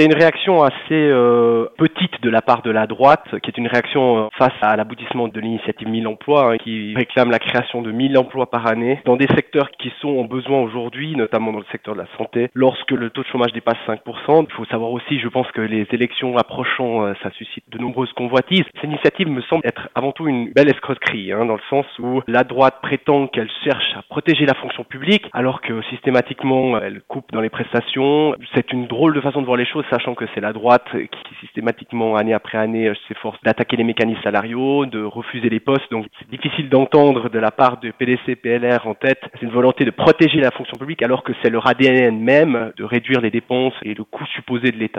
C'est une réaction assez euh, petite de la part de la droite, qui est une réaction euh, face à l'aboutissement de l'initiative 1000 emplois, hein, qui réclame la création de 1000 emplois par année dans des secteurs qui sont en besoin aujourd'hui, notamment dans le secteur de la santé. Lorsque le taux de chômage dépasse 5%, il faut savoir aussi, je pense que les élections approchant, euh, ça suscite de nombreuses convoitises. Cette initiative me semble être avant tout une belle escroquerie, hein, dans le sens où la droite prétend qu'elle cherche à protéger la fonction publique, alors que systématiquement elle coupe dans les prestations. C'est une drôle de façon de voir les choses, sachant que c'est la droite qui systématiquement, année après année, s'efforce d'attaquer les mécanismes salariaux, de refuser les postes. Donc c'est difficile d'entendre de la part de PDC, PLR en tête, c'est une volonté de protéger la fonction publique, alors que c'est leur ADN même de réduire les dépenses et le coût supposé de l'État.